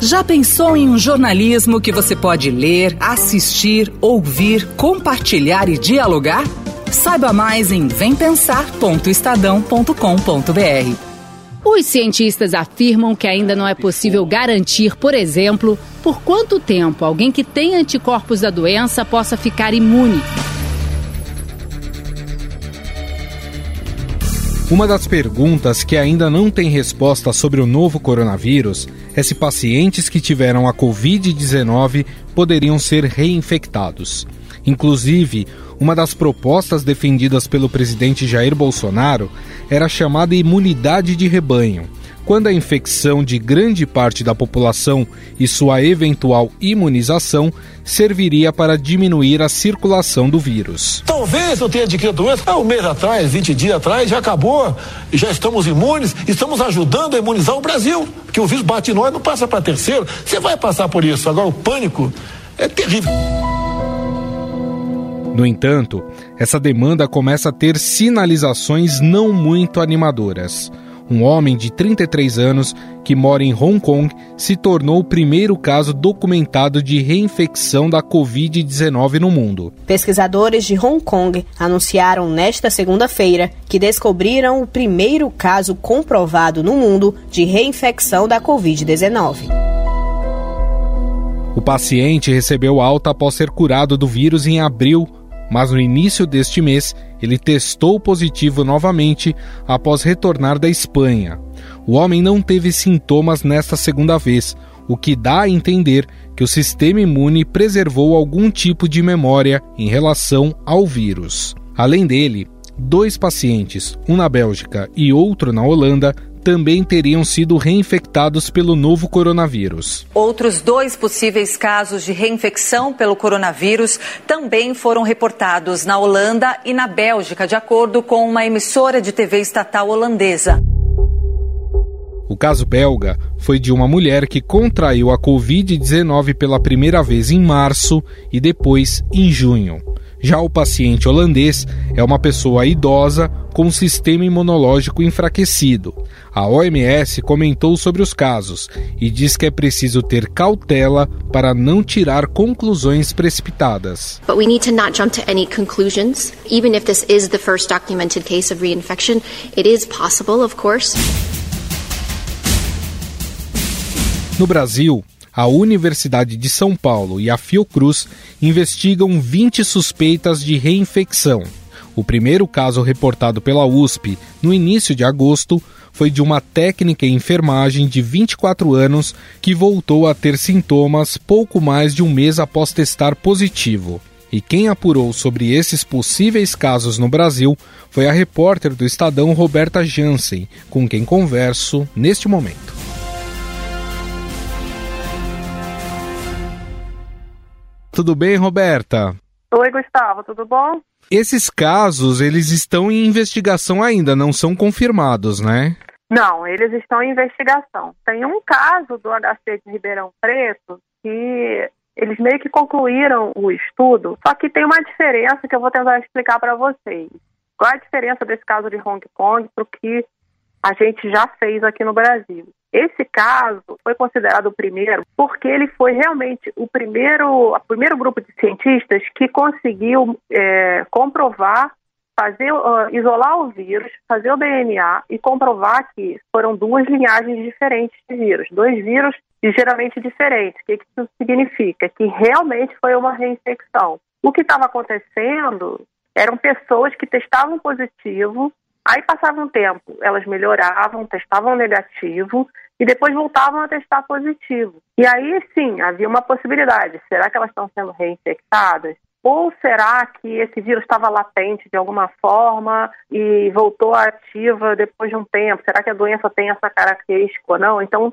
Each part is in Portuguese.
Já pensou em um jornalismo que você pode ler, assistir, ouvir, compartilhar e dialogar? Saiba mais em vempensar.estadão.com.br. Os cientistas afirmam que ainda não é possível garantir, por exemplo, por quanto tempo alguém que tem anticorpos da doença possa ficar imune. Uma das perguntas que ainda não tem resposta sobre o novo coronavírus é se pacientes que tiveram a Covid-19 poderiam ser reinfectados. Inclusive, uma das propostas defendidas pelo presidente Jair Bolsonaro era a chamada imunidade de rebanho, quando a infecção de grande parte da população e sua eventual imunização serviria para diminuir a circulação do vírus. Talvez eu tenha adquirido doença há um mês atrás, 20 dias atrás, já acabou, já estamos imunes, estamos ajudando a imunizar o Brasil, porque o vírus bate em nós, não passa para terceiro. Você vai passar por isso. Agora, o pânico é terrível. No entanto, essa demanda começa a ter sinalizações não muito animadoras um homem de 33 anos que mora em Hong Kong, se tornou o primeiro caso documentado de reinfecção da Covid-19 no mundo. Pesquisadores de Hong Kong anunciaram nesta segunda-feira que descobriram o primeiro caso comprovado no mundo de reinfecção da Covid-19. O paciente recebeu alta após ser curado do vírus em abril mas no início deste mês ele testou positivo novamente após retornar da Espanha. O homem não teve sintomas nesta segunda vez, o que dá a entender que o sistema imune preservou algum tipo de memória em relação ao vírus. Além dele, dois pacientes, um na Bélgica e outro na Holanda, também teriam sido reinfectados pelo novo coronavírus. Outros dois possíveis casos de reinfecção pelo coronavírus também foram reportados na Holanda e na Bélgica, de acordo com uma emissora de TV estatal holandesa. O caso belga foi de uma mulher que contraiu a Covid-19 pela primeira vez em março e depois em junho. Já o paciente holandês é uma pessoa idosa com sistema imunológico enfraquecido. A OMS comentou sobre os casos e diz que é preciso ter cautela para não tirar conclusões precipitadas. But we need to not jump to any conclusions. Even if this is the first documented case of reinfection, it is possible, of course. No Brasil, a Universidade de São Paulo e a Fiocruz investigam 20 suspeitas de reinfecção. O primeiro caso reportado pela USP no início de agosto foi de uma técnica em enfermagem de 24 anos que voltou a ter sintomas pouco mais de um mês após testar positivo. E quem apurou sobre esses possíveis casos no Brasil foi a repórter do Estadão Roberta Jansen, com quem converso neste momento. Tudo bem, Roberta? Oi, Gustavo, tudo bom? Esses casos, eles estão em investigação ainda, não são confirmados, né? Não, eles estão em investigação. Tem um caso do HC de Ribeirão Preto que eles meio que concluíram o estudo, só que tem uma diferença que eu vou tentar explicar para vocês. Qual é a diferença desse caso de Hong Kong para o que a gente já fez aqui no Brasil? Esse caso foi considerado o primeiro porque ele foi realmente o primeiro, o primeiro grupo de cientistas que conseguiu é, comprovar, fazer, uh, isolar o vírus, fazer o DNA e comprovar que foram duas linhagens diferentes de vírus, dois vírus ligeiramente diferentes. O que isso significa? Que realmente foi uma reinfecção. O que estava acontecendo eram pessoas que testavam positivo, aí passava um tempo, elas melhoravam, testavam negativo, e depois voltavam a testar positivo. E aí sim, havia uma possibilidade: será que elas estão sendo reinfectadas? Ou será que esse vírus estava latente de alguma forma e voltou ativa depois de um tempo? Será que a doença tem essa característica ou não? Então,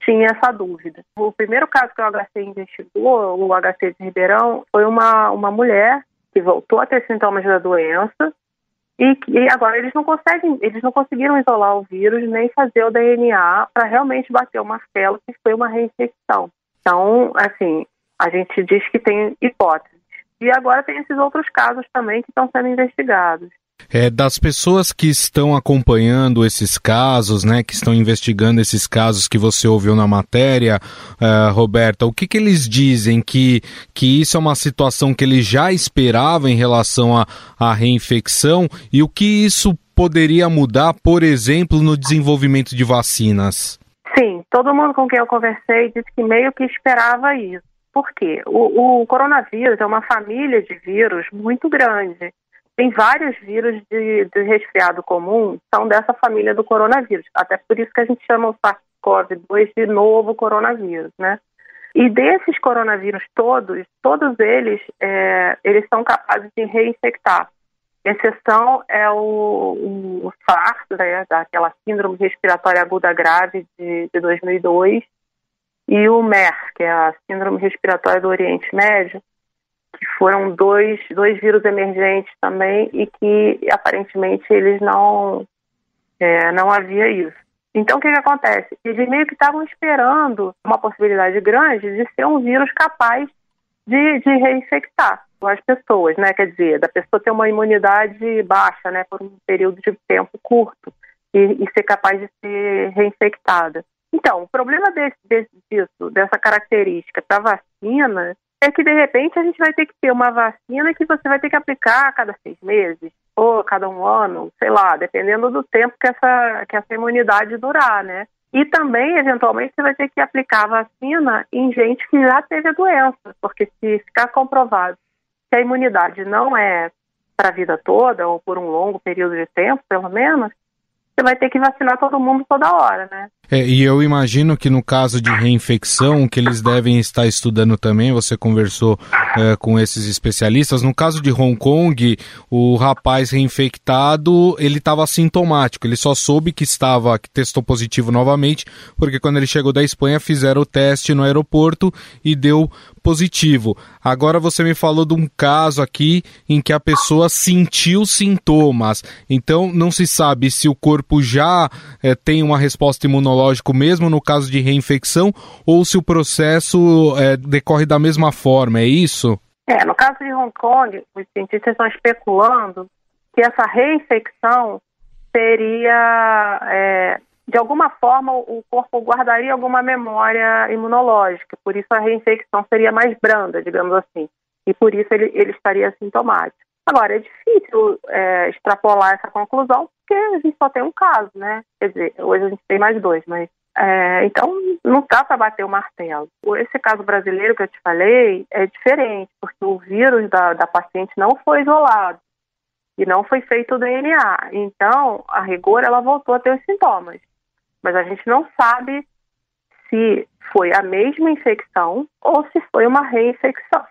tinha essa dúvida. O primeiro caso que o HC investigou, o HC de Ribeirão, foi uma, uma mulher que voltou a ter sintomas da doença e, e agora eles não conseguem, eles não conseguiram isolar o vírus nem fazer o DNA para realmente bater o martelo que foi uma reinfecção. Então, assim, a gente diz que tem hipóteses. E agora tem esses outros casos também que estão sendo investigados. É, das pessoas que estão acompanhando esses casos, né, que estão investigando esses casos que você ouviu na matéria, uh, Roberta, o que, que eles dizem? Que, que isso é uma situação que eles já esperavam em relação à, reinfecção e o que isso poderia mudar, por exemplo, no desenvolvimento de vacinas? Sim, todo mundo com quem eu conversei disse que meio que esperava isso. Por quê? O, o coronavírus é uma família de vírus muito grande. Tem vários vírus de, de resfriado comum, são dessa família do coronavírus. Até por isso que a gente chama o SARS-CoV-2 de novo coronavírus, né? E desses coronavírus todos, todos eles, é, eles são capazes de reinfectar. Exceção é o, o SARS, né, daquela síndrome respiratória aguda grave de, de 2002, e o MER, que é a síndrome respiratória do Oriente Médio, que foram dois, dois vírus emergentes também e que aparentemente eles não, é, não havia isso. Então, o que, que acontece? Eles meio que estavam esperando uma possibilidade grande de ser um vírus capaz de, de reinfectar as pessoas, né? Quer dizer, da pessoa ter uma imunidade baixa, né, por um período de tempo curto e, e ser capaz de ser reinfectada. Então, o problema desse, desse, disso, dessa característica da vacina é que de repente a gente vai ter que ter uma vacina que você vai ter que aplicar a cada seis meses ou a cada um ano, sei lá, dependendo do tempo que essa, que essa imunidade durar, né? E também, eventualmente, você vai ter que aplicar a vacina em gente que já teve a doença, porque se ficar comprovado que a imunidade não é para a vida toda ou por um longo período de tempo, pelo menos, você vai ter que vacinar todo mundo toda hora, né? É, e eu imagino que no caso de reinfecção, que eles devem estar estudando também, você conversou é, com esses especialistas. No caso de Hong Kong, o rapaz reinfectado, ele estava assintomático, ele só soube que estava, que testou positivo novamente, porque quando ele chegou da Espanha fizeram o teste no aeroporto e deu positivo. Agora você me falou de um caso aqui em que a pessoa sentiu sintomas, então não se sabe se o corpo já é, tem uma resposta imunológica imunológico mesmo no caso de reinfecção ou se o processo é, decorre da mesma forma, é isso? É, no caso de Hong Kong, os cientistas estão especulando que essa reinfecção seria, é, de alguma forma, o corpo guardaria alguma memória imunológica, por isso a reinfecção seria mais branda, digamos assim, e por isso ele, ele estaria sintomático. Agora, é difícil é, extrapolar essa conclusão, porque a gente só tem um caso, né? Quer dizer, hoje a gente tem mais dois, mas. É, então, não dá para bater o martelo. Esse caso brasileiro que eu te falei é diferente, porque o vírus da, da paciente não foi isolado e não foi feito o DNA. Então, a rigor, ela voltou a ter os sintomas. Mas a gente não sabe se foi a mesma infecção ou se foi uma reinfecção.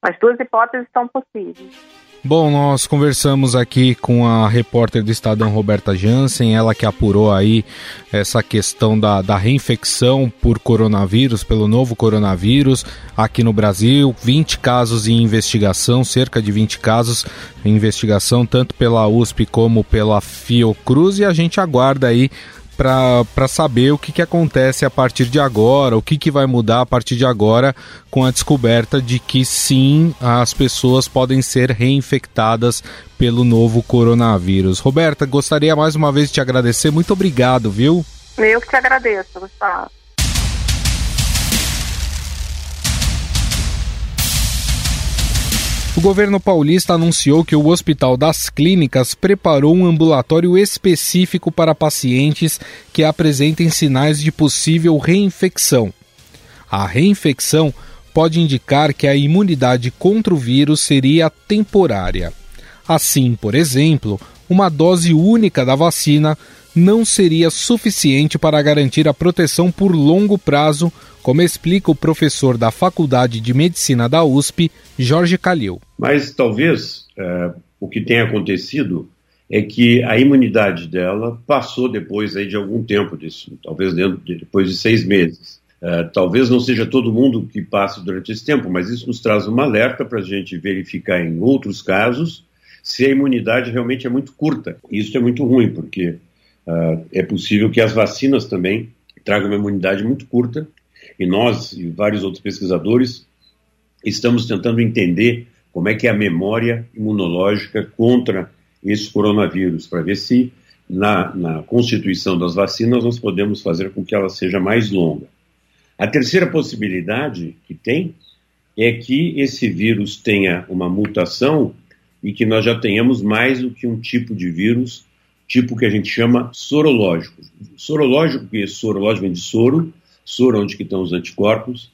As duas hipóteses são possíveis. Bom, nós conversamos aqui com a repórter do Estadão Roberta Jansen, ela que apurou aí essa questão da, da reinfecção por coronavírus, pelo novo coronavírus aqui no Brasil. 20 casos em investigação, cerca de 20 casos em investigação, tanto pela USP como pela Fiocruz, e a gente aguarda aí para saber o que, que acontece a partir de agora, o que, que vai mudar a partir de agora com a descoberta de que sim, as pessoas podem ser reinfectadas pelo novo coronavírus. Roberta, gostaria mais uma vez de te agradecer. Muito obrigado, viu? Eu que te agradeço, Gustavo. O governo paulista anunciou que o Hospital das Clínicas preparou um ambulatório específico para pacientes que apresentem sinais de possível reinfecção. A reinfecção pode indicar que a imunidade contra o vírus seria temporária. Assim, por exemplo, uma dose única da vacina não seria suficiente para garantir a proteção por longo prazo como explica o professor da Faculdade de Medicina da USP, Jorge Calil. Mas talvez é, o que tenha acontecido é que a imunidade dela passou depois aí de algum tempo disso, talvez dentro de, depois de seis meses. É, talvez não seja todo mundo que passe durante esse tempo, mas isso nos traz uma alerta para a gente verificar em outros casos se a imunidade realmente é muito curta. Isso é muito ruim, porque uh, é possível que as vacinas também tragam uma imunidade muito curta e nós e vários outros pesquisadores estamos tentando entender como é que é a memória imunológica contra esse coronavírus, para ver se na, na constituição das vacinas nós podemos fazer com que ela seja mais longa. A terceira possibilidade que tem é que esse vírus tenha uma mutação e que nós já tenhamos mais do que um tipo de vírus, tipo que a gente chama sorológico. Sorológico, porque sorológico vem de soro, soro onde que estão os anticorpos,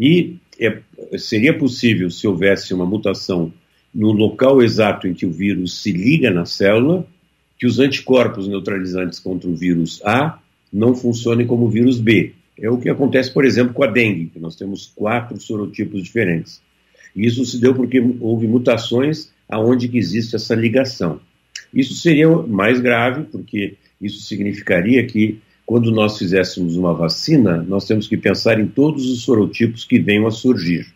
e é, seria possível, se houvesse uma mutação no local exato em que o vírus se liga na célula, que os anticorpos neutralizantes contra o vírus A não funcionem como o vírus B. É o que acontece, por exemplo, com a dengue, que nós temos quatro sorotipos diferentes. Isso se deu porque houve mutações aonde que existe essa ligação. Isso seria mais grave, porque isso significaria que quando nós fizéssemos uma vacina, nós temos que pensar em todos os sorotipos que venham a surgir.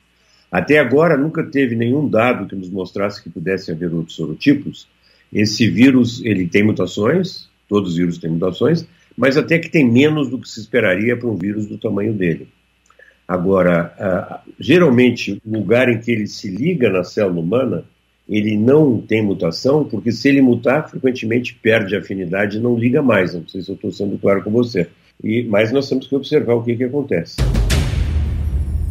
Até agora nunca teve nenhum dado que nos mostrasse que pudesse haver outros sorotipos. Esse vírus, ele tem mutações, todos os vírus têm mutações, mas até que tem menos do que se esperaria para um vírus do tamanho dele. Agora, uh, geralmente, o lugar em que ele se liga na célula humana, ele não tem mutação, porque se ele mutar, frequentemente perde afinidade e não liga mais. Não sei se eu estou sendo claro com você. E, mas nós temos que observar o que, que acontece.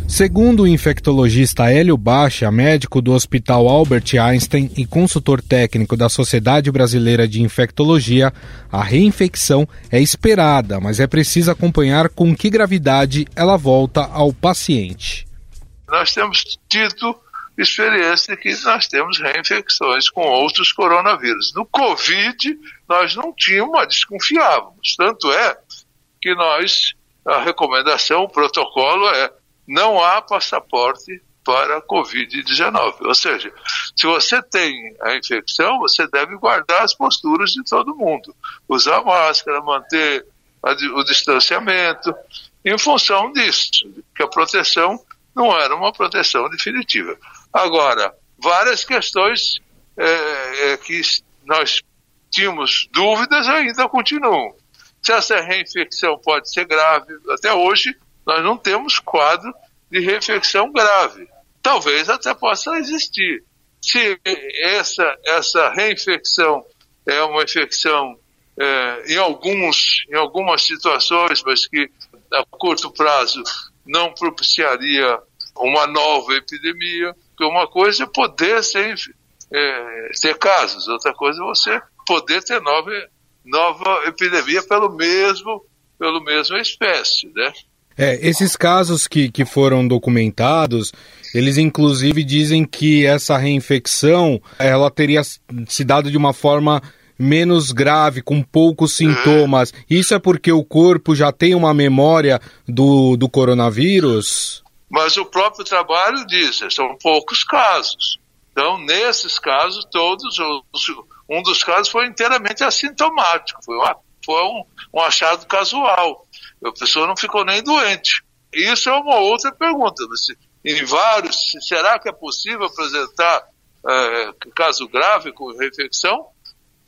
Segundo o infectologista Hélio Baixa, médico do Hospital Albert Einstein e consultor técnico da Sociedade Brasileira de Infectologia, a reinfecção é esperada, mas é preciso acompanhar com que gravidade ela volta ao paciente. Nós temos tido experiência que nós temos reinfecções com outros coronavírus. No Covid, nós não tínhamos, desconfiávamos. Tanto é que nós, a recomendação, o protocolo é não há passaporte para a Covid-19. Ou seja, se você tem a infecção, você deve guardar as posturas de todo mundo. Usar máscara, manter a, o distanciamento, em função disso, que a proteção não era uma proteção definitiva. Agora, várias questões é, é, que nós tínhamos dúvidas ainda continuam. Se essa reinfecção pode ser grave, até hoje nós não temos quadro de reinfecção grave. Talvez até possa existir. Se essa, essa reinfecção é uma infecção é, em, alguns, em algumas situações, mas que a curto prazo não propiciaria uma nova epidemia, porque uma coisa é poder ser, é, ter casos, outra coisa é você poder ter nova, nova epidemia pelo mesmo, pelo mesma espécie, né? É, esses casos que, que foram documentados, eles inclusive dizem que essa reinfecção ela teria se dado de uma forma menos grave, com poucos sintomas. Isso é porque o corpo já tem uma memória do, do coronavírus? Mas o próprio trabalho diz, são poucos casos. Então, nesses casos, todos, um dos casos foi inteiramente assintomático, foi, uma, foi um, um achado casual. A pessoa não ficou nem doente. Isso é uma outra pergunta. Em vários, será que é possível apresentar é, caso grave com reinfecção?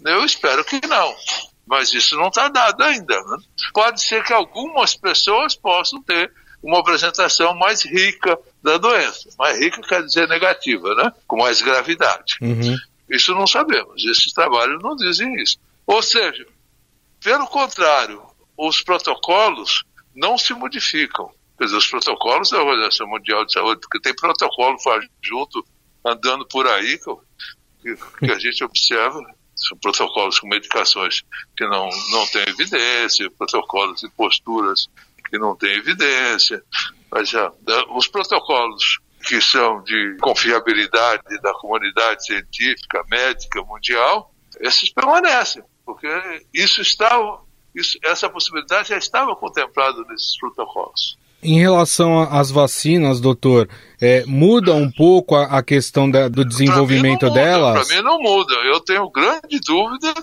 Eu espero que não. Mas isso não está dado ainda. Né? Pode ser que algumas pessoas possam ter uma apresentação mais rica da doença. Mais rica quer dizer negativa, né? Com mais gravidade. Uhum. Isso não sabemos. Esses trabalhos não dizem isso. Ou seja, pelo contrário, os protocolos não se modificam. Quer dizer, os protocolos da Organização Mundial de Saúde, porque tem protocolo junto, andando por aí, que, que a gente observa, são protocolos com medicações que não, não têm evidência, protocolos e posturas que não têm evidência. Mas já, os protocolos que são de confiabilidade da comunidade científica, médica, mundial, esses permanecem, porque isso está isso, essa possibilidade já estava contemplada nesses protocolos. Em relação às vacinas, doutor, é, muda um pouco a, a questão da, do desenvolvimento pra delas? Para mim não muda. Eu tenho grande dúvida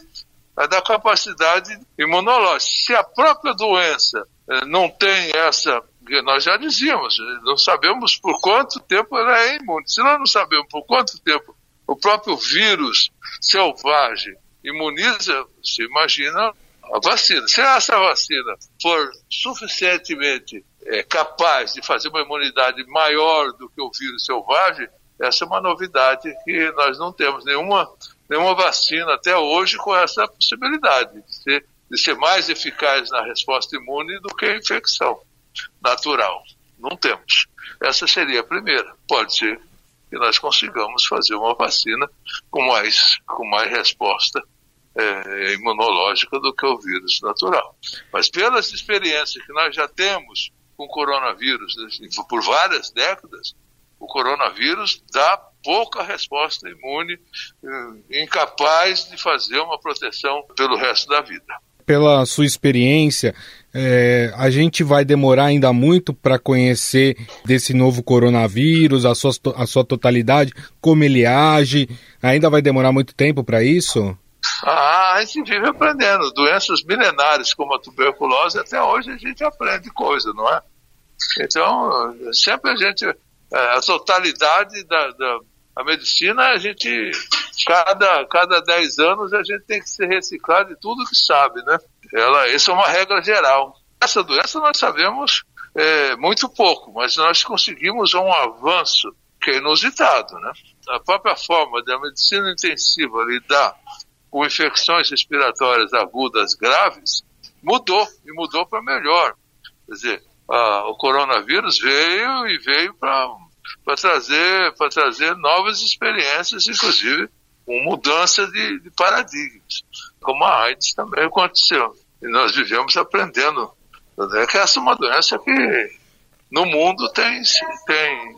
da capacidade imunológica. Se a própria doença é, não tem essa, nós já dizíamos, não sabemos por quanto tempo ela é imune. Se nós não sabemos por quanto tempo o próprio vírus selvagem imuniza, se imagina a vacina. Se essa vacina for suficientemente é, capaz de fazer uma imunidade maior do que o vírus selvagem, essa é uma novidade que nós não temos nenhuma nenhuma vacina até hoje com essa possibilidade de ser, de ser mais eficaz na resposta imune do que a infecção natural. Não temos. Essa seria a primeira. Pode ser que nós consigamos fazer uma vacina com mais, com mais resposta é, imunológica do que o vírus natural. Mas pelas experiências que nós já temos com o coronavírus né, por várias décadas, o coronavírus dá pouca resposta imune, eh, incapaz de fazer uma proteção pelo resto da vida. Pela sua experiência, é, a gente vai demorar ainda muito para conhecer desse novo coronavírus, a sua, a sua totalidade, como ele age. Ainda vai demorar muito tempo para isso? Ah, a gente vive aprendendo. Doenças milenares como a tuberculose, até hoje a gente aprende coisa, não é? Então, sempre a gente. É, a totalidade da, da a medicina, a gente. Cada, cada 10 anos a gente tem que se reciclar de tudo que sabe, né? Ela, essa é uma regra geral. Essa doença nós sabemos é, muito pouco, mas nós conseguimos um avanço que é inusitado, né? A própria forma da medicina intensiva lidar com infecções respiratórias agudas graves mudou e mudou para melhor. Quer dizer, a, o coronavírus veio e veio para trazer para trazer novas experiências, inclusive com mudança de, de paradigmas, como a AIDS também aconteceu. E nós vivemos aprendendo né, que essa é uma doença que no mundo tem, tem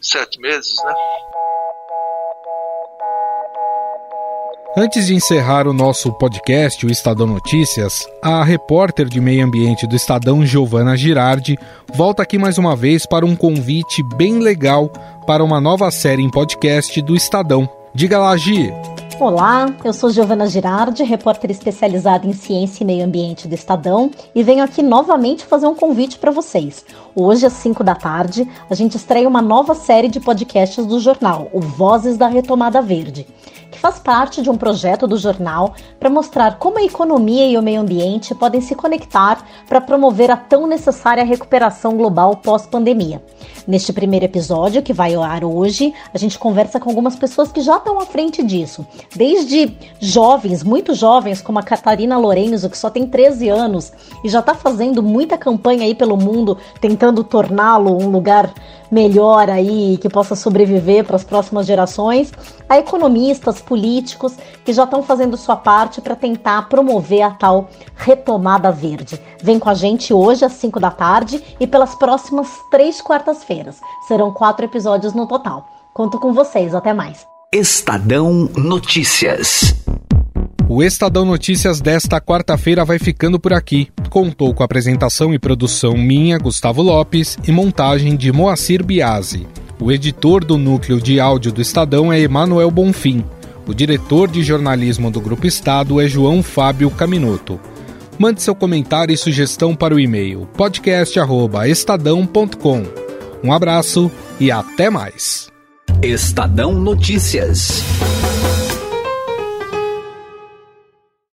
sete meses, né? Antes de encerrar o nosso podcast, o Estadão Notícias, a repórter de meio ambiente do Estadão, Giovana Girardi, volta aqui mais uma vez para um convite bem legal para uma nova série em podcast do Estadão. Diga lá, Gi. Olá, eu sou Giovana Girardi, repórter especializada em ciência e meio ambiente do Estadão, e venho aqui novamente fazer um convite para vocês. Hoje, às 5 da tarde, a gente estreia uma nova série de podcasts do jornal, o Vozes da Retomada Verde que faz parte de um projeto do jornal para mostrar como a economia e o meio ambiente podem se conectar para promover a tão necessária recuperação global pós-pandemia. Neste primeiro episódio, que vai ao ar hoje, a gente conversa com algumas pessoas que já estão à frente disso. Desde jovens, muito jovens, como a Catarina Lorenzo, que só tem 13 anos e já está fazendo muita campanha aí pelo mundo, tentando torná-lo um lugar melhor aí, que possa sobreviver para as próximas gerações, a economistas, políticos que já estão fazendo sua parte para tentar promover a tal retomada verde. Vem com a gente hoje às 5 da tarde e pelas próximas três quartas-feiras. Serão quatro episódios no total. Conto com vocês, até mais. Estadão Notícias. O Estadão Notícias desta quarta-feira vai ficando por aqui. Contou com apresentação e produção minha, Gustavo Lopes, e montagem de Moacir Biasi. O editor do núcleo de áudio do Estadão é Emanuel Bonfim. O diretor de jornalismo do Grupo Estado é João Fábio Caminoto. Mande seu comentário e sugestão para o e-mail podcast@estadão.com. Um abraço e até mais. Estadão Notícias.